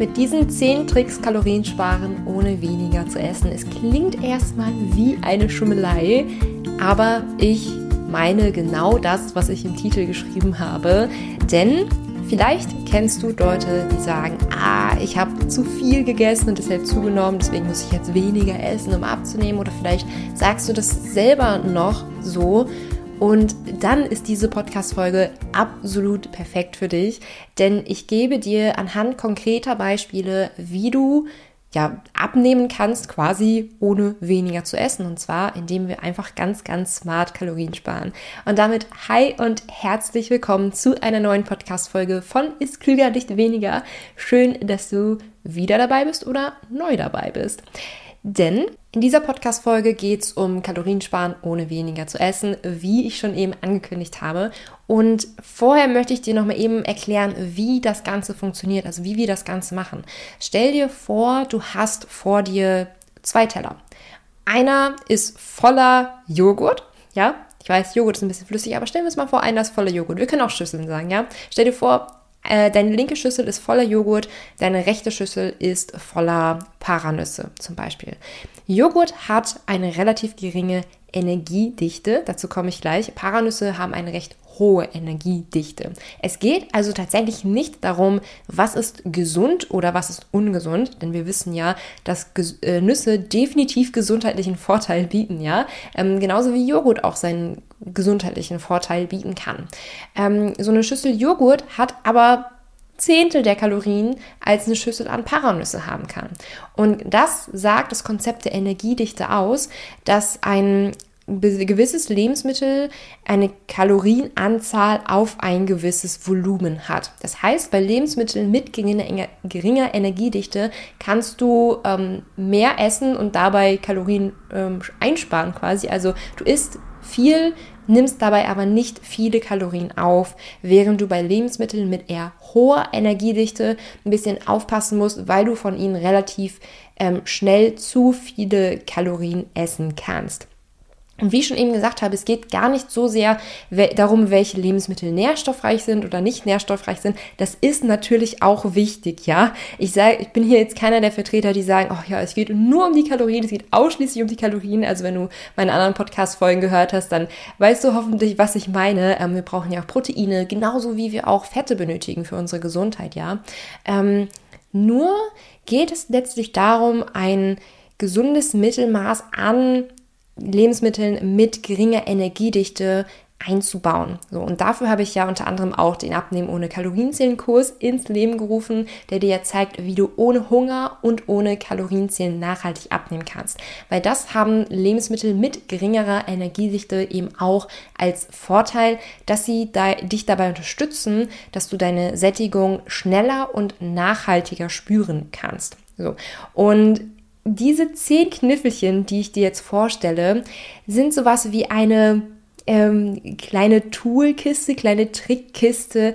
mit diesen 10 Tricks Kalorien sparen, ohne weniger zu essen. Es klingt erstmal wie eine Schummelei, aber ich meine genau das, was ich im Titel geschrieben habe. Denn vielleicht kennst du Leute, die sagen, ah, ich habe zu viel gegessen und deshalb zugenommen, deswegen muss ich jetzt weniger essen, um abzunehmen. Oder vielleicht sagst du das selber noch so. Und dann ist diese Podcast-Folge absolut perfekt für dich, denn ich gebe dir anhand konkreter Beispiele, wie du ja, abnehmen kannst, quasi ohne weniger zu essen. Und zwar, indem wir einfach ganz, ganz smart Kalorien sparen. Und damit hi und herzlich willkommen zu einer neuen Podcast-Folge von Ist klüger, nicht weniger. Schön, dass du wieder dabei bist oder neu dabei bist. Denn in dieser Podcast-Folge geht es um Kaloriensparen ohne weniger zu essen, wie ich schon eben angekündigt habe. Und vorher möchte ich dir nochmal eben erklären, wie das Ganze funktioniert, also wie wir das Ganze machen. Stell dir vor, du hast vor dir zwei Teller. Einer ist voller Joghurt, ja, ich weiß, Joghurt ist ein bisschen flüssig, aber stellen wir uns mal vor, einer ist voller Joghurt. Wir können auch Schüsseln sagen, ja. Stell dir vor, deine linke Schüssel ist voller Joghurt, deine rechte Schüssel ist voller Paranüsse zum Beispiel. Joghurt hat eine relativ geringe Energiedichte, dazu komme ich gleich. Paranüsse haben eine recht hohe Energiedichte. Es geht also tatsächlich nicht darum, was ist gesund oder was ist ungesund, denn wir wissen ja, dass äh, Nüsse definitiv gesundheitlichen Vorteil bieten, ja, ähm, genauso wie Joghurt auch seinen gesundheitlichen Vorteil bieten kann. Ähm, so eine Schüssel Joghurt hat aber Zehntel der Kalorien als eine Schüssel an Paranüsse haben kann. Und das sagt das Konzept der Energiedichte aus, dass ein gewisses Lebensmittel eine Kalorienanzahl auf ein gewisses Volumen hat. Das heißt, bei Lebensmitteln mit geringer, Energiedichte kannst du ähm, mehr essen und dabei Kalorien ähm, einsparen quasi. Also du isst viel, nimmst dabei aber nicht viele Kalorien auf, während du bei Lebensmitteln mit eher hoher Energiedichte ein bisschen aufpassen musst, weil du von ihnen relativ ähm, schnell zu viele Kalorien essen kannst. Und wie ich schon eben gesagt habe, es geht gar nicht so sehr darum, welche Lebensmittel nährstoffreich sind oder nicht nährstoffreich sind. Das ist natürlich auch wichtig, ja. Ich sage, ich bin hier jetzt keiner der Vertreter, die sagen, oh ja, es geht nur um die Kalorien, es geht ausschließlich um die Kalorien. Also wenn du meine anderen Podcast-Folgen gehört hast, dann weißt du hoffentlich, was ich meine. Ähm, wir brauchen ja auch Proteine, genauso wie wir auch Fette benötigen für unsere Gesundheit, ja. Ähm, nur geht es letztlich darum, ein gesundes Mittelmaß an Lebensmitteln mit geringer Energiedichte einzubauen. So, und dafür habe ich ja unter anderem auch den Abnehmen ohne Kalorienzählen-Kurs ins Leben gerufen, der dir ja zeigt, wie du ohne Hunger und ohne Kalorienzählen nachhaltig abnehmen kannst. Weil das haben Lebensmittel mit geringerer Energiedichte eben auch als Vorteil, dass sie da, dich dabei unterstützen, dass du deine Sättigung schneller und nachhaltiger spüren kannst. So. Und diese zehn Kniffelchen, die ich dir jetzt vorstelle, sind sowas wie eine ähm, kleine Toolkiste, kleine Trickkiste,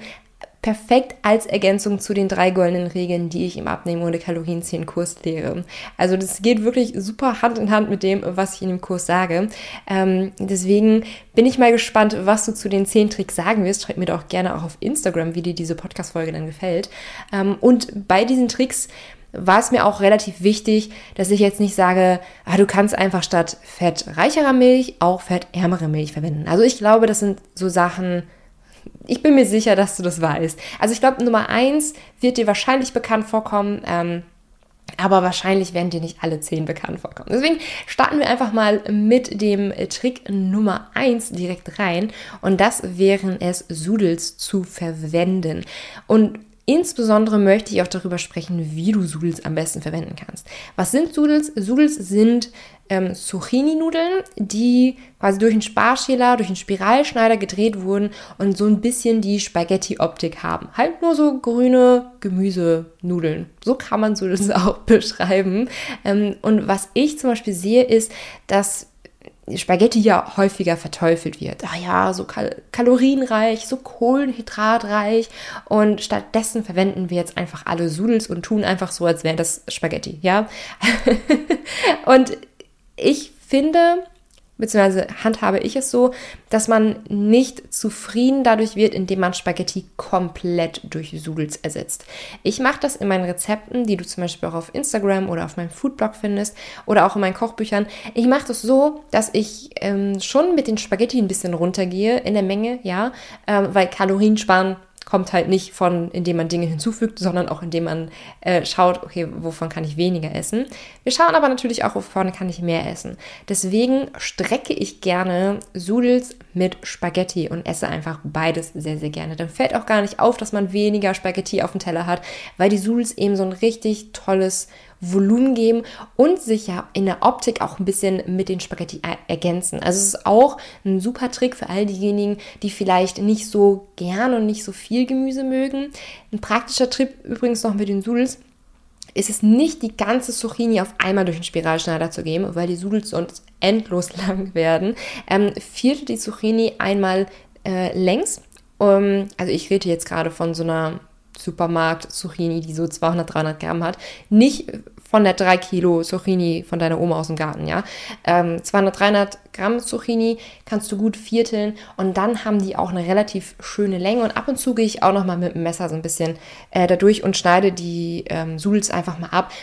perfekt als Ergänzung zu den drei goldenen Regeln, die ich im Abnehmen ohne Kalorien 10 Kurs lehre. Also das geht wirklich super Hand in Hand mit dem, was ich in dem Kurs sage. Ähm, deswegen bin ich mal gespannt, was du zu den 10 Tricks sagen wirst. Schreib mir doch gerne auch auf Instagram, wie dir diese Podcast-Folge dann gefällt. Ähm, und bei diesen Tricks war es mir auch relativ wichtig, dass ich jetzt nicht sage, ah, du kannst einfach statt fettreicherer Milch auch fettärmere Milch verwenden. Also ich glaube, das sind so Sachen, ich bin mir sicher, dass du das weißt. Also ich glaube, Nummer eins wird dir wahrscheinlich bekannt vorkommen, ähm, aber wahrscheinlich werden dir nicht alle zehn bekannt vorkommen. Deswegen starten wir einfach mal mit dem Trick Nummer eins direkt rein. Und das wären es, Sudels zu verwenden. Und Insbesondere möchte ich auch darüber sprechen, wie du Sudels am besten verwenden kannst. Was sind Sudels? Sudels sind ähm, Zucchini-Nudeln, die quasi durch einen Sparschäler, durch einen Spiralschneider gedreht wurden und so ein bisschen die Spaghetti-Optik haben. Halt nur so grüne Gemüsenudeln. So kann man Sudels auch beschreiben. Ähm, und was ich zum Beispiel sehe, ist, dass Spaghetti ja häufiger verteufelt wird. Ah ja, so kal kalorienreich, so kohlenhydratreich und stattdessen verwenden wir jetzt einfach alle Sudels und tun einfach so, als wären das Spaghetti, ja. und ich finde, beziehungsweise handhabe ich es so, dass man nicht zufrieden dadurch wird, indem man Spaghetti komplett durch Sudels ersetzt. Ich mache das in meinen Rezepten, die du zum Beispiel auch auf Instagram oder auf meinem Foodblog findest oder auch in meinen Kochbüchern. Ich mache das so, dass ich ähm, schon mit den Spaghetti ein bisschen runtergehe in der Menge, ja, ähm, weil Kalorien sparen kommt halt nicht von, indem man Dinge hinzufügt, sondern auch indem man äh, schaut, okay, wovon kann ich weniger essen. Wir schauen aber natürlich auch, wovon kann ich mehr essen. Deswegen strecke ich gerne Sudels mit Spaghetti und esse einfach beides sehr, sehr gerne. Dann fällt auch gar nicht auf, dass man weniger Spaghetti auf dem Teller hat, weil die Sudels eben so ein richtig tolles Volumen geben und sich ja in der Optik auch ein bisschen mit den Spaghetti ergänzen. Also es ist auch ein super Trick für all diejenigen, die vielleicht nicht so gern und nicht so viel Gemüse mögen. Ein praktischer Trick übrigens noch mit den Sudels ist es nicht die ganze Zucchini auf einmal durch den Spiralschneider zu geben, weil die Sudels sonst endlos lang werden. Ähm, viertel die Zucchini einmal äh, längs. Um, also ich rede jetzt gerade von so einer Supermarkt-Zucchini, die so 200, 300 Gramm hat. Nicht von der 3 Kilo Zucchini von deiner Oma aus dem Garten, ja. Ähm, 200, 300 Gramm Zucchini kannst du gut vierteln und dann haben die auch eine relativ schöne Länge und ab und zu gehe ich auch noch mal mit dem Messer so ein bisschen äh, dadurch und schneide die ähm, Sudels einfach mal ab.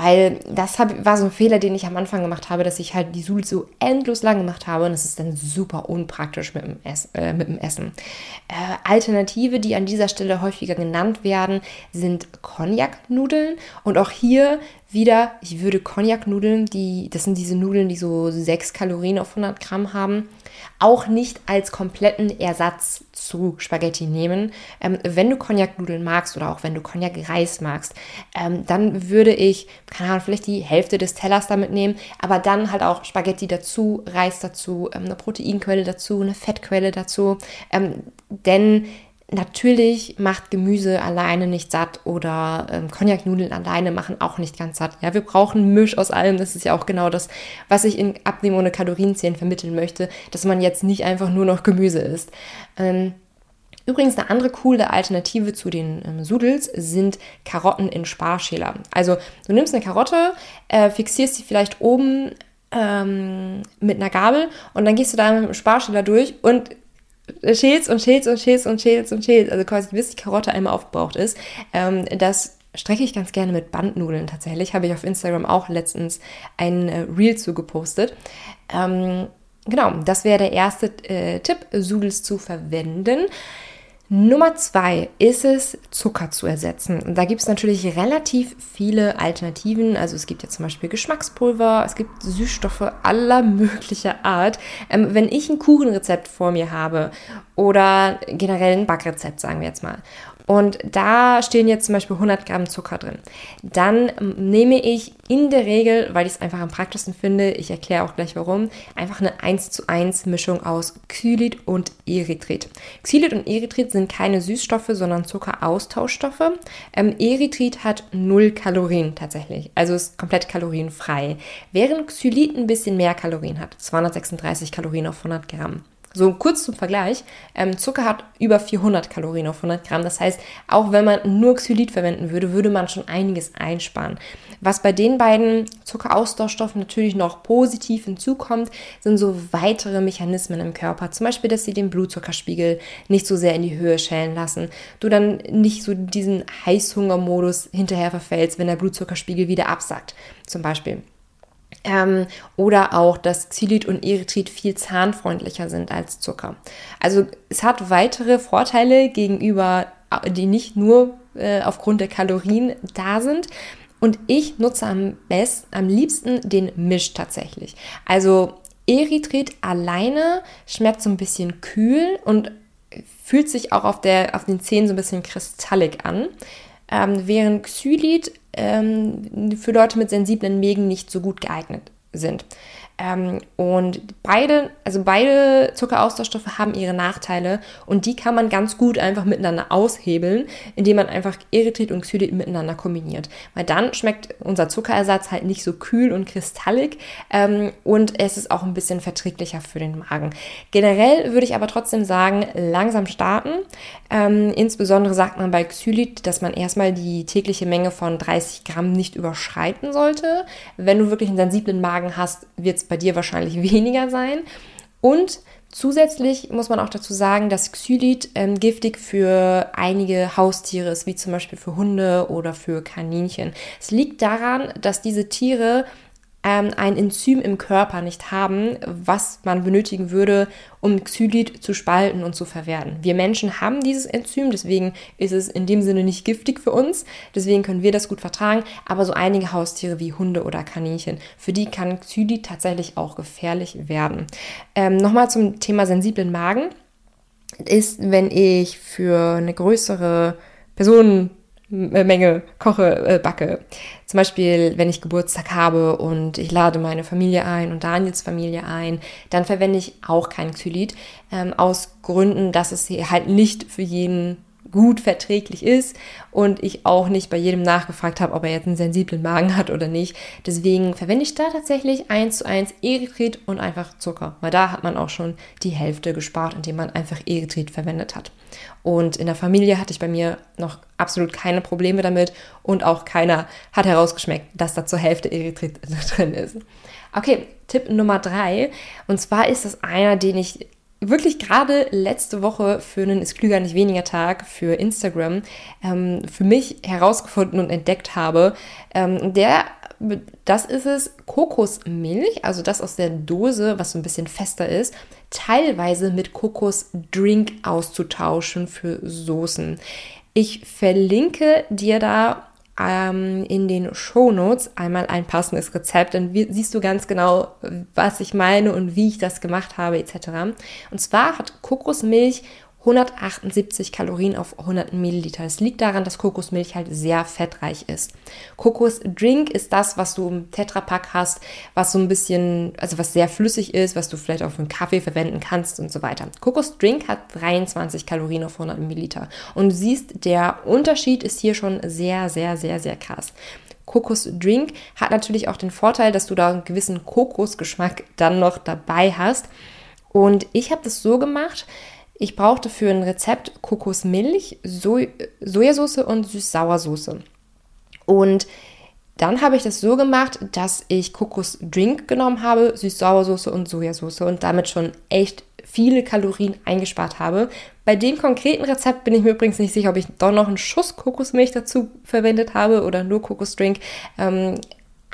Weil das hab, war so ein Fehler, den ich am Anfang gemacht habe, dass ich halt die Sudels so endlos lang gemacht habe und das ist dann super unpraktisch mit dem, Ess, äh, mit dem Essen. Äh, Alternative, die an dieser Stelle häufiger genannt werden, sind Cognac-Nudeln und auch hier wieder, ich würde Cognac-Nudeln, die, das sind diese Nudeln, die so 6 Kalorien auf 100 Gramm haben, auch nicht als kompletten Ersatz zu Spaghetti nehmen. Ähm, wenn du Cognac-Nudeln magst oder auch wenn du Cognac-Reis magst, ähm, dann würde ich, keine Ahnung, vielleicht die Hälfte des Tellers damit nehmen, aber dann halt auch Spaghetti dazu, Reis dazu, ähm, eine Proteinquelle dazu, eine Fettquelle dazu. Ähm, denn Natürlich macht Gemüse alleine nicht satt oder ähm, Cognac-Nudeln alleine machen auch nicht ganz satt. Ja, wir brauchen Misch aus allem. Das ist ja auch genau das, was ich in Abnehmen ohne Kalorienzählen vermitteln möchte, dass man jetzt nicht einfach nur noch Gemüse isst. Ähm, Übrigens eine andere coole Alternative zu den ähm, Sudels sind Karotten in Sparschäler. Also du nimmst eine Karotte, äh, fixierst sie vielleicht oben ähm, mit einer Gabel und dann gehst du da mit dem Sparschäler durch und schälst und schälst und schälst und schälst und schälst, also quasi bis die Karotte einmal aufgebraucht ist. Ähm, das strecke ich ganz gerne mit Bandnudeln tatsächlich. Habe ich auf Instagram auch letztens ein äh, Reel zu gepostet. Ähm, genau, das wäre der erste äh, Tipp, Sudels zu verwenden. Nummer zwei ist es, Zucker zu ersetzen. Und da gibt es natürlich relativ viele Alternativen. Also es gibt ja zum Beispiel Geschmackspulver, es gibt Süßstoffe aller möglicher Art. Ähm, wenn ich ein Kuchenrezept vor mir habe oder generell ein Backrezept, sagen wir jetzt mal, und da stehen jetzt zum Beispiel 100 Gramm Zucker drin. Dann nehme ich in der Regel, weil ich es einfach am praktischsten finde, ich erkläre auch gleich warum, einfach eine 1 zu 1 Mischung aus Xylit und Erythrit. Xylit und Erythrit sind keine Süßstoffe, sondern Zuckeraustauschstoffe. Ähm, Erythrit hat 0 Kalorien tatsächlich, also ist komplett kalorienfrei, während Xylit ein bisschen mehr Kalorien hat, 236 Kalorien auf 100 Gramm. So kurz zum Vergleich, ähm, Zucker hat über 400 Kalorien auf 100 Gramm. Das heißt, auch wenn man nur Xylit verwenden würde, würde man schon einiges einsparen. Was bei den beiden Zuckeraustauschstoffen natürlich noch positiv hinzukommt, sind so weitere Mechanismen im Körper. Zum Beispiel, dass sie den Blutzuckerspiegel nicht so sehr in die Höhe schälen lassen. Du dann nicht so diesen Heißhungermodus hinterher verfällst, wenn der Blutzuckerspiegel wieder absackt. Zum Beispiel. Ähm, oder auch, dass Xylit und Erythrit viel zahnfreundlicher sind als Zucker. Also es hat weitere Vorteile gegenüber, die nicht nur äh, aufgrund der Kalorien da sind. Und ich nutze am besten, am liebsten den Misch tatsächlich. Also Erythrit alleine schmeckt so ein bisschen kühl und fühlt sich auch auf, der, auf den Zähnen so ein bisschen kristallig an. Ähm, während Xylit ähm, für Leute mit sensiblen Mägen nicht so gut geeignet sind. Ähm, und beide, also beide Zuckeraustauschstoffe haben ihre Nachteile und die kann man ganz gut einfach miteinander aushebeln, indem man einfach Erythrit und Xylit miteinander kombiniert. Weil dann schmeckt unser Zuckerersatz halt nicht so kühl und kristallig ähm, und es ist auch ein bisschen verträglicher für den Magen. Generell würde ich aber trotzdem sagen, langsam starten. Ähm, insbesondere sagt man bei Xylit, dass man erstmal die tägliche Menge von 30 Gramm nicht überschreiten sollte. Wenn du wirklich einen sensiblen Magen hast, wird es bei dir wahrscheinlich weniger sein. Und Zusätzlich muss man auch dazu sagen, dass Xylit ähm, giftig für einige Haustiere ist, wie zum Beispiel für Hunde oder für Kaninchen. Es liegt daran, dass diese Tiere ähm, ein Enzym im Körper nicht haben, was man benötigen würde, um Xylit zu spalten und zu verwerten. Wir Menschen haben dieses Enzym, deswegen ist es in dem Sinne nicht giftig für uns, deswegen können wir das gut vertragen, aber so einige Haustiere wie Hunde oder Kaninchen, für die kann Xylit tatsächlich auch gefährlich werden. Ähm, Nochmal zum Thema sensiblen Magen ist, wenn ich für eine größere Person Menge koche, äh, backe. Zum Beispiel, wenn ich Geburtstag habe und ich lade meine Familie ein und Daniels Familie ein, dann verwende ich auch kein Xylit, ähm, aus Gründen, dass es halt nicht für jeden gut verträglich ist und ich auch nicht bei jedem nachgefragt habe, ob er jetzt einen sensiblen Magen hat oder nicht. Deswegen verwende ich da tatsächlich eins zu eins Erythrit und einfach Zucker, weil da hat man auch schon die Hälfte gespart, indem man einfach Erythrit verwendet hat. Und in der Familie hatte ich bei mir noch absolut keine Probleme damit und auch keiner hat herausgeschmeckt, dass da zur Hälfte Erythrit drin ist. Okay, Tipp Nummer drei. Und zwar ist das einer, den ich wirklich gerade letzte Woche für einen Ist Klüger nicht weniger Tag für Instagram ähm, für mich herausgefunden und entdeckt habe. Ähm, der, das ist es, Kokosmilch, also das aus der Dose, was so ein bisschen fester ist, teilweise mit Kokosdrink auszutauschen für Soßen. Ich verlinke dir da ähm, in den Shownotes einmal ein passendes Rezept. Dann siehst du ganz genau, was ich meine und wie ich das gemacht habe etc. Und zwar hat Kokosmilch 178 Kalorien auf 100 Milliliter. Es liegt daran, dass Kokosmilch halt sehr fettreich ist. Kokosdrink ist das, was du im Tetrapack hast, was so ein bisschen, also was sehr flüssig ist, was du vielleicht auch für einen Kaffee verwenden kannst und so weiter. Kokosdrink hat 23 Kalorien auf 100 Milliliter. Und du siehst, der Unterschied ist hier schon sehr, sehr, sehr, sehr krass. Kokosdrink hat natürlich auch den Vorteil, dass du da einen gewissen Kokosgeschmack dann noch dabei hast. Und ich habe das so gemacht, ich brauchte für ein Rezept Kokosmilch, so Sojasauce und Süß-Sauersoße. Und dann habe ich das so gemacht, dass ich Kokosdrink genommen habe, Süß-Sauersoße und Sojasauce und damit schon echt viele Kalorien eingespart habe. Bei dem konkreten Rezept bin ich mir übrigens nicht sicher, ob ich doch noch einen Schuss Kokosmilch dazu verwendet habe oder nur Kokosdrink. Ähm,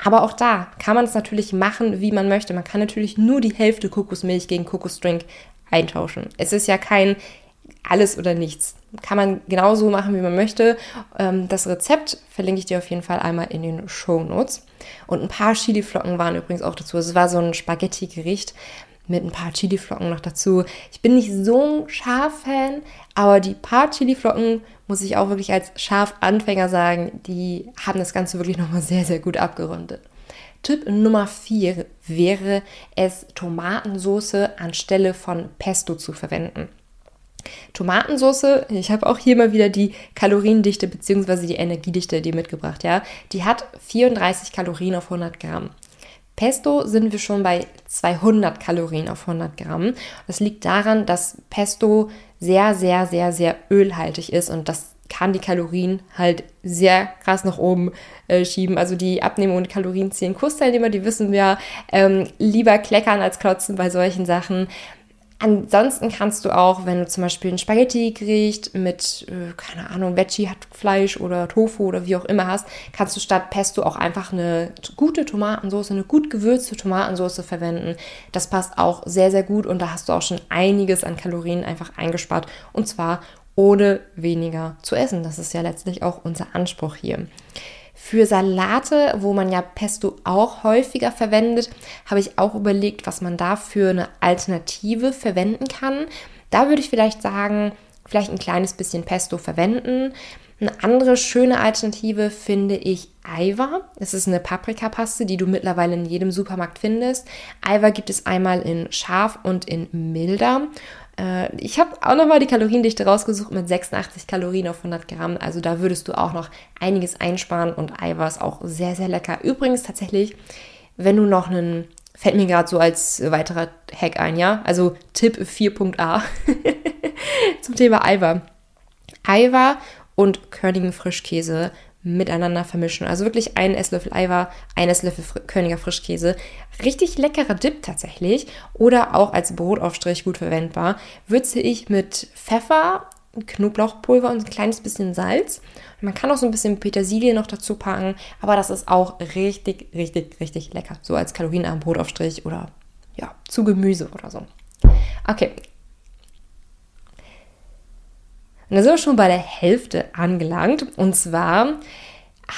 aber auch da kann man es natürlich machen, wie man möchte. Man kann natürlich nur die Hälfte Kokosmilch gegen Kokosdrink eintauschen. Es ist ja kein alles oder nichts. Kann man genauso machen, wie man möchte. Ähm, das Rezept verlinke ich dir auf jeden Fall einmal in den Show Notes. Und ein paar Chiliflocken waren übrigens auch dazu. Es war so ein Spaghetti-Gericht mit ein paar Chiliflocken noch dazu. Ich bin nicht so ein Schaf-Fan, aber die paar Chiliflocken, muss ich auch wirklich als Schaf-Anfänger sagen, die haben das Ganze wirklich nochmal sehr, sehr gut abgerundet. Tipp Nummer 4 wäre es, Tomatensauce anstelle von Pesto zu verwenden. Tomatensauce, ich habe auch hier mal wieder die Kaloriendichte bzw. die Energiedichte die mitgebracht, ja. Die hat 34 Kalorien auf 100 Gramm. Pesto sind wir schon bei 200 Kalorien auf 100 Gramm. Das liegt daran, dass Pesto sehr, sehr, sehr, sehr ölhaltig ist und das kann die Kalorien halt sehr krass nach oben äh, schieben. Also die Abnehmung und Kalorien ziehen Kursteilnehmer, die wissen wir, ähm, lieber kleckern als klotzen bei solchen Sachen. Ansonsten kannst du auch, wenn du zum Beispiel ein Spaghetti-Gericht mit, äh, keine Ahnung, Veggie hat Fleisch oder Tofu oder wie auch immer hast, kannst du statt Pesto auch einfach eine gute Tomatensauce, eine gut gewürzte Tomatensauce verwenden. Das passt auch sehr, sehr gut und da hast du auch schon einiges an Kalorien einfach eingespart und zwar ohne weniger zu essen. Das ist ja letztlich auch unser Anspruch hier. Für Salate, wo man ja Pesto auch häufiger verwendet, habe ich auch überlegt, was man da für eine Alternative verwenden kann. Da würde ich vielleicht sagen, vielleicht ein kleines bisschen Pesto verwenden. Eine andere schöne Alternative finde ich Aiwa. Es ist eine Paprikapaste, die du mittlerweile in jedem Supermarkt findest. Aiwa gibt es einmal in scharf und in milder. Äh, ich habe auch nochmal die Kaloriendichte rausgesucht mit 86 Kalorien auf 100 Gramm. Also da würdest du auch noch einiges einsparen und Eiweiß auch sehr, sehr lecker. Übrigens tatsächlich, wenn du noch einen, fällt mir gerade so als weiterer Hack ein, ja? Also Tipp 4.a zum Thema Eiweiß. Eiweiß und körnigen Frischkäse miteinander vermischen. Also wirklich ein Esslöffel Eiweiß, ein Esslöffel Fr Königer Frischkäse. Richtig leckerer Dip tatsächlich. Oder auch als Brotaufstrich gut verwendbar. Würze ich mit Pfeffer, Knoblauchpulver und ein kleines bisschen Salz. Man kann auch so ein bisschen Petersilie noch dazu packen, aber das ist auch richtig, richtig, richtig lecker. So als kalorienarmen Brotaufstrich oder ja, zu Gemüse oder so. Okay. Und da sind wir schon bei der Hälfte angelangt. Und zwar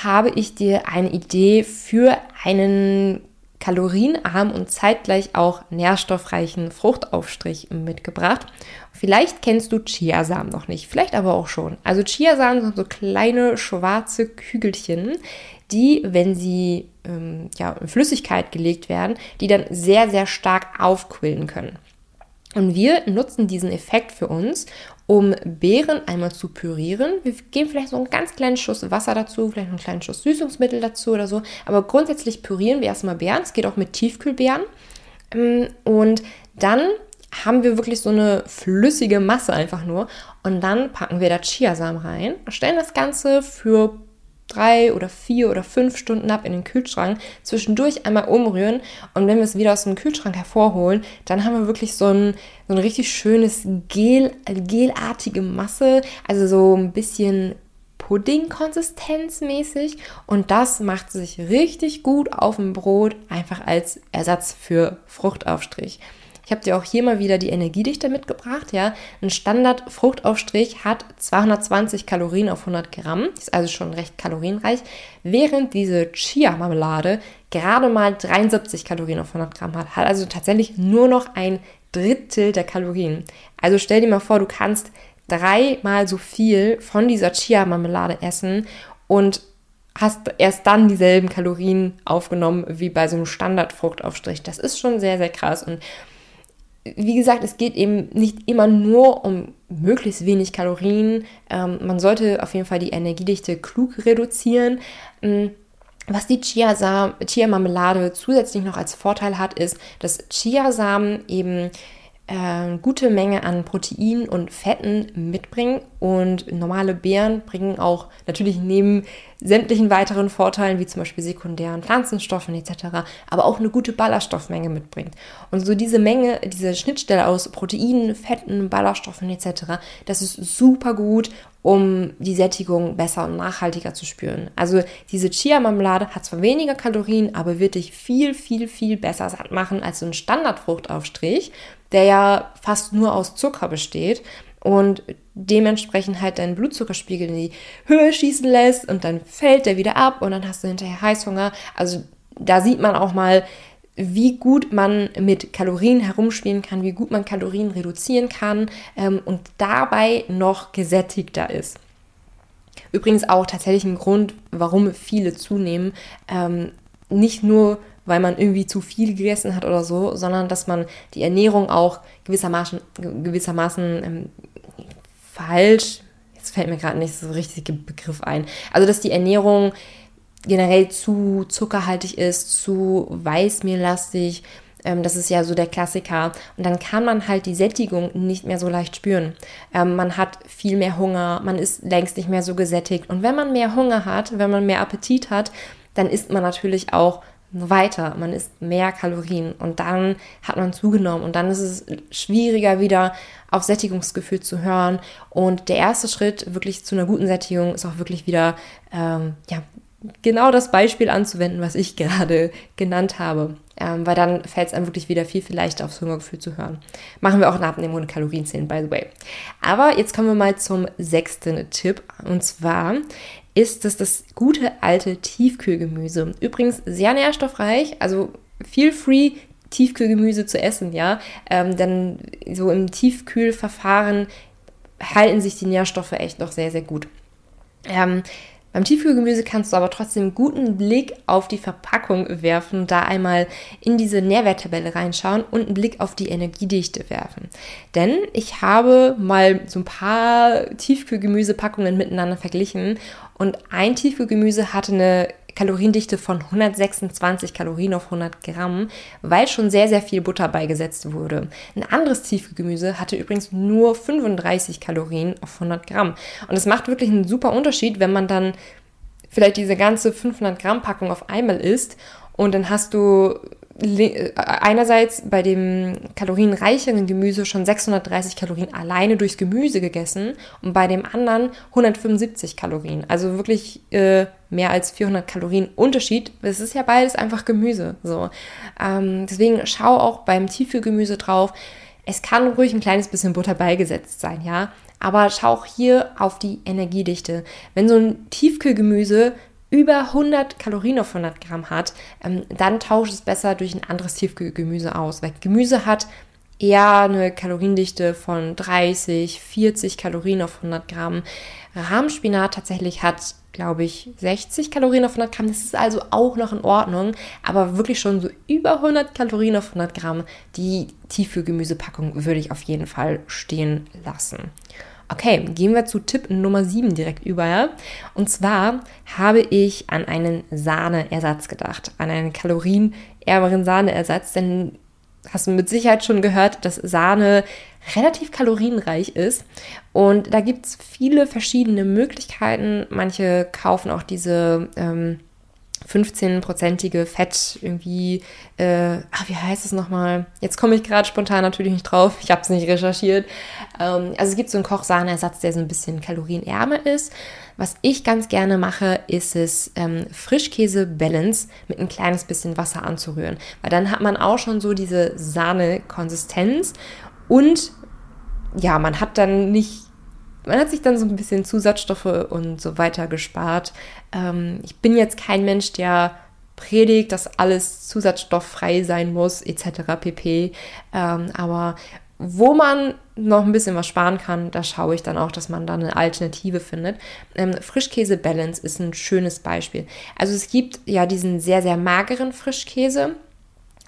habe ich dir eine Idee für einen kalorienarmen und zeitgleich auch nährstoffreichen Fruchtaufstrich mitgebracht. Vielleicht kennst du Chiasamen noch nicht, vielleicht aber auch schon. Also Chiasamen sind so kleine schwarze Kügelchen, die, wenn sie ähm, ja, in Flüssigkeit gelegt werden, die dann sehr, sehr stark aufquillen können. Und wir nutzen diesen Effekt für uns, um Beeren einmal zu pürieren. Wir geben vielleicht so einen ganz kleinen Schuss Wasser dazu, vielleicht einen kleinen Schuss Süßungsmittel dazu oder so. Aber grundsätzlich pürieren wir erstmal Beeren. Es geht auch mit Tiefkühlbeeren. Ähm, und dann haben wir wirklich so eine flüssige Masse einfach nur. Und dann packen wir da Chiasamen rein, stellen das Ganze für drei oder vier oder fünf Stunden ab in den Kühlschrank, zwischendurch einmal umrühren und wenn wir es wieder aus dem Kühlschrank hervorholen, dann haben wir wirklich so ein, so ein richtig schönes Gel, gelartige Masse, also so ein bisschen Pudding-Konsistenz mäßig und das macht sich richtig gut auf dem Brot, einfach als Ersatz für Fruchtaufstrich. Ich habe dir auch hier mal wieder die Energiedichte mitgebracht. Ja, ein Standard-Fruchtaufstrich hat 220 Kalorien auf 100 Gramm, ist also schon recht kalorienreich, während diese Chia-Marmelade gerade mal 73 Kalorien auf 100 Gramm hat. Hat also tatsächlich nur noch ein Drittel der Kalorien. Also stell dir mal vor, du kannst dreimal so viel von dieser Chia-Marmelade essen und hast erst dann dieselben Kalorien aufgenommen wie bei so einem Standardfruchtaufstrich. Das ist schon sehr, sehr krass. Und wie gesagt, es geht eben nicht immer nur um möglichst wenig Kalorien. Ähm, man sollte auf jeden Fall die Energiedichte klug reduzieren. Ähm, was die Chia-Marmelade zusätzlich noch als Vorteil hat, ist, dass Chiasamen eben äh, gute Menge an Protein und Fetten mitbringen und normale Beeren bringen auch natürlich neben sämtlichen weiteren Vorteilen wie zum Beispiel sekundären Pflanzenstoffen etc., aber auch eine gute Ballaststoffmenge mitbringt. Und so diese Menge, diese Schnittstelle aus Proteinen, Fetten, Ballaststoffen etc., das ist super gut, um die Sättigung besser und nachhaltiger zu spüren. Also diese Chia-Marmelade hat zwar weniger Kalorien, aber wird dich viel, viel, viel besser satt machen als so ein Standardfruchtaufstrich, der ja fast nur aus Zucker besteht und dementsprechend halt deinen Blutzuckerspiegel in die Höhe schießen lässt und dann fällt der wieder ab und dann hast du hinterher Heißhunger. Also da sieht man auch mal, wie gut man mit Kalorien herumspielen kann, wie gut man Kalorien reduzieren kann ähm, und dabei noch gesättigter ist. Übrigens auch tatsächlich ein Grund, warum viele zunehmen. Ähm, nicht nur, weil man irgendwie zu viel gegessen hat oder so, sondern dass man die Ernährung auch gewissermaßen, gewissermaßen ähm, falsch, jetzt fällt mir gerade nicht so richtig Begriff ein, also dass die Ernährung generell zu zuckerhaltig ist, zu weißmehllastig, ähm, das ist ja so der Klassiker. Und dann kann man halt die Sättigung nicht mehr so leicht spüren. Ähm, man hat viel mehr Hunger, man ist längst nicht mehr so gesättigt. Und wenn man mehr Hunger hat, wenn man mehr Appetit hat, dann isst man natürlich auch weiter, man isst mehr Kalorien und dann hat man zugenommen und dann ist es schwieriger wieder auf Sättigungsgefühl zu hören. Und der erste Schritt wirklich zu einer guten Sättigung ist auch wirklich wieder ähm, ja, genau das Beispiel anzuwenden, was ich gerade genannt habe. Ähm, weil dann fällt es einem wirklich wieder viel, viel leichter aufs Hungergefühl zu hören. Machen wir auch eine Abnehmung und Kalorienzählen, by the way. Aber jetzt kommen wir mal zum sechsten Tipp. Und zwar ist es das gute alte Tiefkühlgemüse. Übrigens sehr nährstoffreich, also feel free Tiefkühlgemüse zu essen, ja. Ähm, denn so im Tiefkühlverfahren halten sich die Nährstoffe echt noch sehr, sehr gut. Ähm, beim Tiefkühlgemüse kannst du aber trotzdem einen guten Blick auf die Verpackung werfen, da einmal in diese Nährwerttabelle reinschauen und einen Blick auf die Energiedichte werfen. Denn ich habe mal so ein paar Tiefkühlgemüsepackungen miteinander verglichen und ein Tiefkühlgemüse hatte eine Kaloriendichte von 126 Kalorien auf 100 Gramm, weil schon sehr, sehr viel Butter beigesetzt wurde. Ein anderes Tiefkühlgemüse hatte übrigens nur 35 Kalorien auf 100 Gramm. Und es macht wirklich einen super Unterschied, wenn man dann vielleicht diese ganze 500 Gramm Packung auf einmal isst und dann hast du einerseits bei dem kalorienreicheren Gemüse schon 630 Kalorien alleine durchs Gemüse gegessen und bei dem anderen 175 Kalorien. Also wirklich äh, mehr als 400 Kalorien Unterschied. Es ist ja beides einfach Gemüse. So. Ähm, deswegen schau auch beim Tiefkühlgemüse drauf. Es kann ruhig ein kleines bisschen Butter beigesetzt sein, ja. Aber schau auch hier auf die Energiedichte. Wenn so ein Tiefkühlgemüse über 100 Kalorien auf 100 Gramm hat, ähm, dann tauscht es besser durch ein anderes Tiefkühlgemüse aus. Weil Gemüse hat eher eine Kaloriendichte von 30, 40 Kalorien auf 100 Gramm. Rahmspinat tatsächlich hat, glaube ich, 60 Kalorien auf 100 Gramm. Das ist also auch noch in Ordnung, aber wirklich schon so über 100 Kalorien auf 100 Gramm. Die Tiefkühlgemüsepackung würde ich auf jeden Fall stehen lassen. Okay, gehen wir zu Tipp Nummer 7 direkt über. Und zwar habe ich an einen Sahneersatz gedacht, an einen kalorienärmeren Sahneersatz, denn hast du mit Sicherheit schon gehört, dass Sahne relativ kalorienreich ist. Und da gibt es viele verschiedene Möglichkeiten. Manche kaufen auch diese ähm, 15-prozentige Fett irgendwie, äh, ach, wie heißt es nochmal? Jetzt komme ich gerade spontan natürlich nicht drauf, ich habe es nicht recherchiert. Ähm, also es gibt so einen Kochsahneersatz, der so ein bisschen kalorienärmer ist. Was ich ganz gerne mache, ist es ähm, Frischkäse-Balance mit ein kleines bisschen Wasser anzurühren. Weil dann hat man auch schon so diese Sahne-Konsistenz und ja, man hat dann nicht man hat sich dann so ein bisschen Zusatzstoffe und so weiter gespart. Ähm, ich bin jetzt kein Mensch, der predigt, dass alles zusatzstofffrei sein muss, etc. pp. Ähm, aber wo man noch ein bisschen was sparen kann, da schaue ich dann auch, dass man da eine Alternative findet. Ähm, Frischkäse Balance ist ein schönes Beispiel. Also es gibt ja diesen sehr, sehr mageren Frischkäse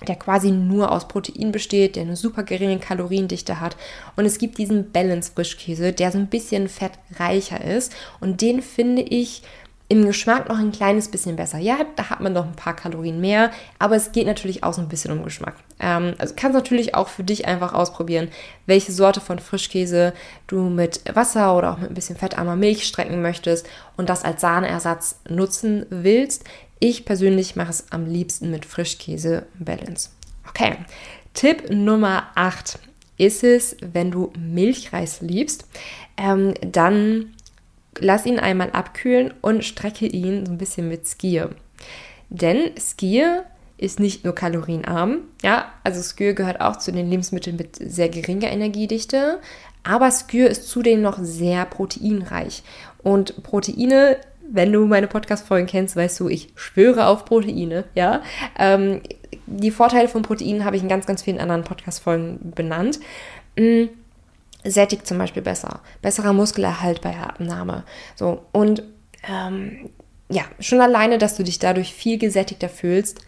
der quasi nur aus Protein besteht, der eine super geringe Kaloriendichte hat. Und es gibt diesen Balance Frischkäse, der so ein bisschen fettreicher ist. Und den finde ich im Geschmack noch ein kleines bisschen besser. Ja, da hat man noch ein paar Kalorien mehr, aber es geht natürlich auch so ein bisschen um Geschmack. Ähm, also kannst natürlich auch für dich einfach ausprobieren, welche Sorte von Frischkäse du mit Wasser oder auch mit ein bisschen fettarmer Milch strecken möchtest und das als Sahneersatz nutzen willst. Ich persönlich mache es am liebsten mit Frischkäse Balance. Okay, Tipp Nummer 8 ist es, wenn du Milchreis liebst, ähm, dann lass ihn einmal abkühlen und strecke ihn so ein bisschen mit Skier. Denn Skier ist nicht nur kalorienarm, ja, also Skür gehört auch zu den Lebensmitteln mit sehr geringer Energiedichte, aber Skür ist zudem noch sehr proteinreich. Und Proteine wenn du meine Podcast-Folgen kennst, weißt du, ich schwöre auf Proteine, ja. Ähm, die Vorteile von Proteinen habe ich in ganz, ganz vielen anderen Podcast-Folgen benannt. Mhm. Sättigt zum Beispiel besser. Besserer Muskelerhalt bei Abnahme. So, und ähm, ja, schon alleine, dass du dich dadurch viel gesättigter fühlst,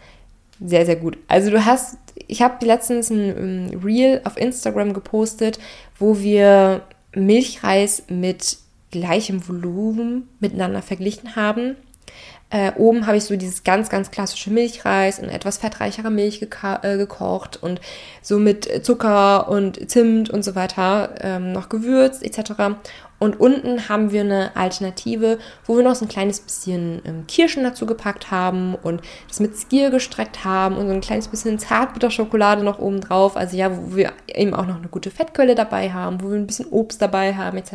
sehr, sehr gut. Also du hast, ich habe letztens ein Reel auf Instagram gepostet, wo wir Milchreis mit gleichem Volumen miteinander verglichen haben. Äh, oben habe ich so dieses ganz, ganz klassische Milchreis in etwas fettreicherer Milch äh, gekocht und so mit Zucker und Zimt und so weiter ähm, noch gewürzt etc. Und unten haben wir eine Alternative, wo wir noch so ein kleines bisschen ähm, Kirschen dazu gepackt haben und das mit Skier gestreckt haben und so ein kleines bisschen Zartbitterschokolade noch oben drauf. Also ja, wo wir eben auch noch eine gute Fettquelle dabei haben, wo wir ein bisschen Obst dabei haben etc.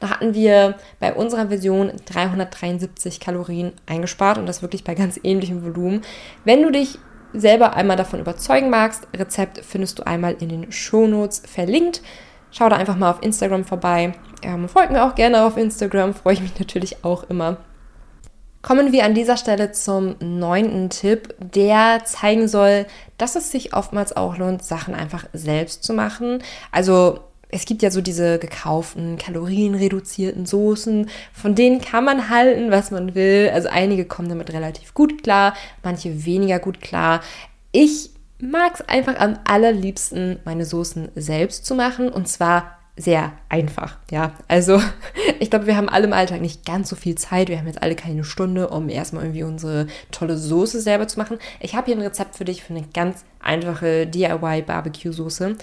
Da hatten wir bei unserer Version 373 Kalorien eingespart und das wirklich bei ganz ähnlichem Volumen. Wenn du dich selber einmal davon überzeugen magst, Rezept findest du einmal in den Shownotes verlinkt. Schau da einfach mal auf Instagram vorbei. Ähm, folgt mir auch gerne auf Instagram, freue ich mich natürlich auch immer. Kommen wir an dieser Stelle zum neunten Tipp, der zeigen soll, dass es sich oftmals auch lohnt, Sachen einfach selbst zu machen. Also es gibt ja so diese gekauften, kalorienreduzierten Soßen, von denen kann man halten, was man will. Also einige kommen damit relativ gut klar, manche weniger gut klar. Ich mag es einfach am allerliebsten, meine Soßen selbst zu machen und zwar sehr einfach, ja. Also ich glaube, wir haben alle im Alltag nicht ganz so viel Zeit. Wir haben jetzt alle keine Stunde, um erstmal irgendwie unsere tolle Soße selber zu machen. Ich habe hier ein Rezept für dich für eine ganz einfache DIY-Barbecue-Soße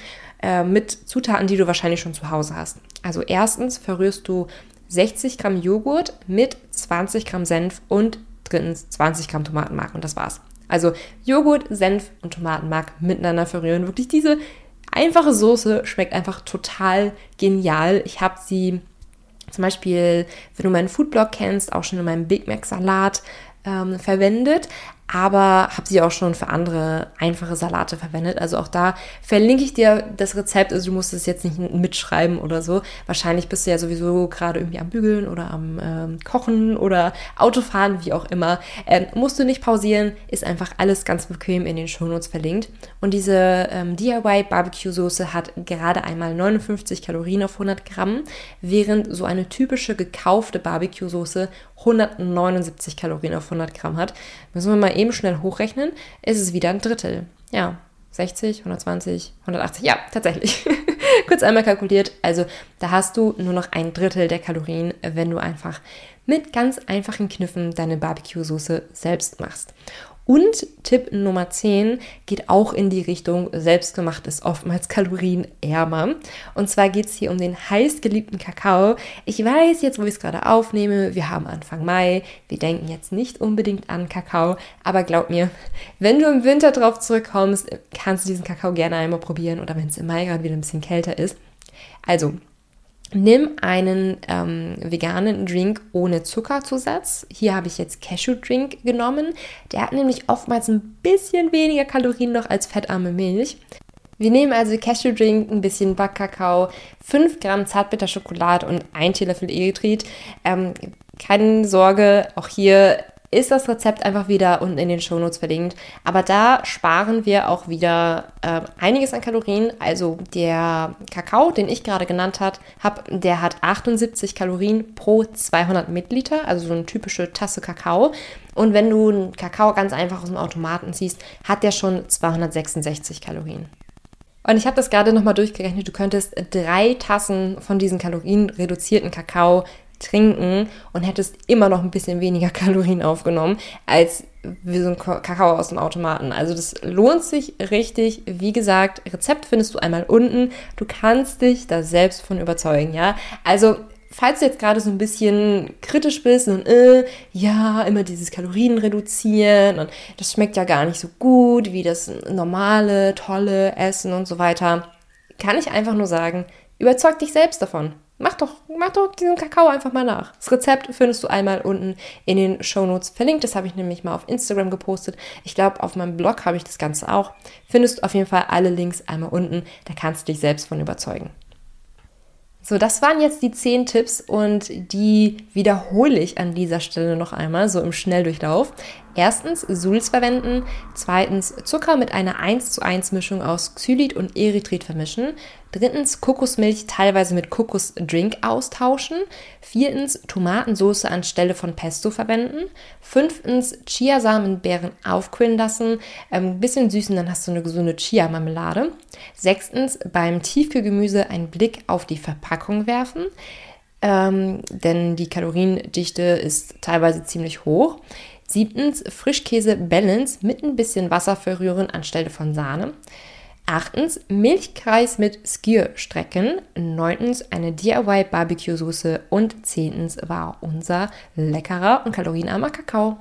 äh, mit Zutaten, die du wahrscheinlich schon zu Hause hast. Also erstens verrührst du 60 Gramm Joghurt mit 20 Gramm Senf und drittens 20 Gramm Tomatenmark und das war's. Also Joghurt, Senf und Tomatenmark miteinander verrühren. Wirklich diese einfache Soße schmeckt einfach total genial. Ich habe sie zum Beispiel, wenn du meinen Foodblog kennst, auch schon in meinem Big Mac Salat ähm, verwendet aber habe sie auch schon für andere einfache Salate verwendet. Also auch da verlinke ich dir das Rezept. Also du musst es jetzt nicht mitschreiben oder so. Wahrscheinlich bist du ja sowieso gerade irgendwie am Bügeln oder am ähm, Kochen oder Autofahren, wie auch immer. Ähm, musst du nicht pausieren, ist einfach alles ganz bequem in den Shownotes verlinkt. Und diese ähm, DIY Barbecue Soße hat gerade einmal 59 Kalorien auf 100 Gramm, während so eine typische gekaufte Barbecue Soße 179 Kalorien auf 100 Gramm hat. Müssen wir mal eben schnell hochrechnen, ist es wieder ein Drittel. Ja, 60, 120, 180, ja, tatsächlich. Kurz einmal kalkuliert. Also da hast du nur noch ein Drittel der Kalorien, wenn du einfach mit ganz einfachen Kniffen deine Barbecue-Soße selbst machst. Und Tipp Nummer 10 geht auch in die Richtung, selbstgemacht ist oftmals kalorienärmer. Und zwar geht es hier um den heißgeliebten Kakao. Ich weiß jetzt, wo ich es gerade aufnehme, wir haben Anfang Mai, wir denken jetzt nicht unbedingt an Kakao, aber glaub mir, wenn du im Winter drauf zurückkommst, kannst du diesen Kakao gerne einmal probieren oder wenn es im Mai gerade wieder ein bisschen kälter ist. Also, Nimm einen ähm, veganen Drink ohne Zuckerzusatz. Hier habe ich jetzt Cashew Drink genommen. Der hat nämlich oftmals ein bisschen weniger Kalorien noch als fettarme Milch. Wir nehmen also Cashew Drink, ein bisschen Backkakao, 5 Gramm Zartbitterschokolade und ein Teelöffel Erythrit. Ähm, keine Sorge, auch hier ist das Rezept einfach wieder unten in den Shownotes verlinkt. Aber da sparen wir auch wieder äh, einiges an Kalorien. Also der Kakao, den ich gerade genannt habe, der hat 78 Kalorien pro 200 Milliliter, also so eine typische Tasse Kakao. Und wenn du einen Kakao ganz einfach aus dem Automaten ziehst, hat der schon 266 Kalorien. Und ich habe das gerade nochmal durchgerechnet. Du könntest drei Tassen von diesen kalorienreduzierten Kakao trinken und hättest immer noch ein bisschen weniger Kalorien aufgenommen als wie so ein Kakao aus dem Automaten. Also das lohnt sich richtig. Wie gesagt, Rezept findest du einmal unten. Du kannst dich da selbst von überzeugen, ja? Also falls du jetzt gerade so ein bisschen kritisch bist und äh, ja, immer dieses Kalorien reduzieren und das schmeckt ja gar nicht so gut wie das normale, tolle Essen und so weiter, kann ich einfach nur sagen, überzeug dich selbst davon. Mach doch, mach doch diesen Kakao einfach mal nach. Das Rezept findest du einmal unten in den Show Notes verlinkt. Das habe ich nämlich mal auf Instagram gepostet. Ich glaube, auf meinem Blog habe ich das Ganze auch. Findest du auf jeden Fall alle Links einmal unten. Da kannst du dich selbst von überzeugen. So, das waren jetzt die zehn Tipps und die wiederhole ich an dieser Stelle noch einmal, so im Schnelldurchlauf. Erstens Sulz verwenden, zweitens Zucker mit einer 1 zu 1 Mischung aus Xylit und Erythrit vermischen, drittens Kokosmilch teilweise mit Kokosdrink austauschen, viertens Tomatensauce anstelle von Pesto verwenden, fünftens Chiasamenbeeren aufquillen lassen, ein ähm, bisschen süßen, dann hast du eine gesunde Chia-Marmelade, sechstens beim Tiefkühlgemüse einen Blick auf die Verpackung werfen, ähm, denn die Kaloriendichte ist teilweise ziemlich hoch. Siebtens, Frischkäse Balance mit ein bisschen Wasser verrühren anstelle von Sahne. Achtens, Milchkreis mit Skier strecken. Neuntens, eine DIY Barbecue Soße. Und zehntens war unser leckerer und kalorienarmer Kakao.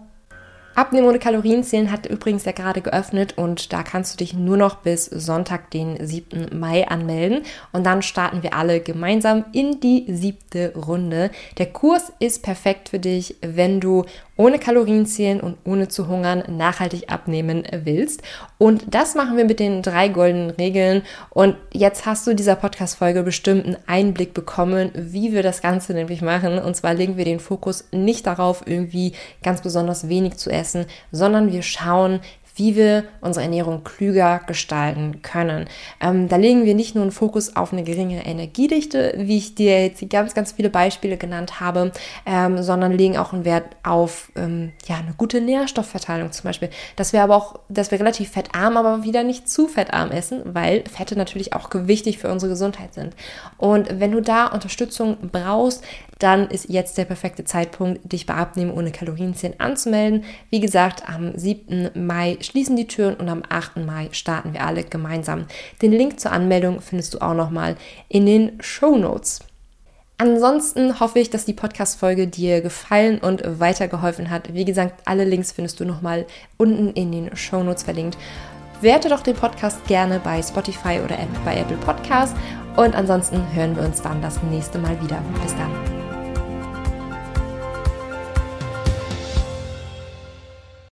Abnehmen ohne Kalorien zählen hat übrigens ja gerade geöffnet und da kannst du dich nur noch bis Sonntag, den 7. Mai anmelden und dann starten wir alle gemeinsam in die siebte Runde. Der Kurs ist perfekt für dich, wenn du ohne Kalorien zählen und ohne zu hungern nachhaltig abnehmen willst. Und das machen wir mit den drei goldenen Regeln. Und jetzt hast du dieser Podcast-Folge bestimmt einen Einblick bekommen, wie wir das Ganze nämlich machen. Und zwar legen wir den Fokus nicht darauf, irgendwie ganz besonders wenig zu essen, sondern wir schauen, wie wir unsere Ernährung klüger gestalten können. Ähm, da legen wir nicht nur einen Fokus auf eine geringere Energiedichte, wie ich dir jetzt ganz, ganz viele Beispiele genannt habe, ähm, sondern legen auch einen Wert auf ähm, ja, eine gute Nährstoffverteilung zum Beispiel. Dass wir aber auch, dass wir relativ fettarm, aber wieder nicht zu fettarm essen, weil Fette natürlich auch wichtig für unsere Gesundheit sind. Und wenn du da Unterstützung brauchst, dann ist jetzt der perfekte Zeitpunkt, dich bei Abnehmen ohne Kalorienzählen anzumelden. Wie gesagt, am 7. Mai schließen die Türen und am 8. Mai starten wir alle gemeinsam. Den Link zur Anmeldung findest du auch nochmal in den Show Notes. Ansonsten hoffe ich, dass die Podcast-Folge dir gefallen und weitergeholfen hat. Wie gesagt, alle Links findest du nochmal unten in den Show Notes verlinkt. Werte doch den Podcast gerne bei Spotify oder bei Apple Podcast. Und ansonsten hören wir uns dann das nächste Mal wieder. Bis dann.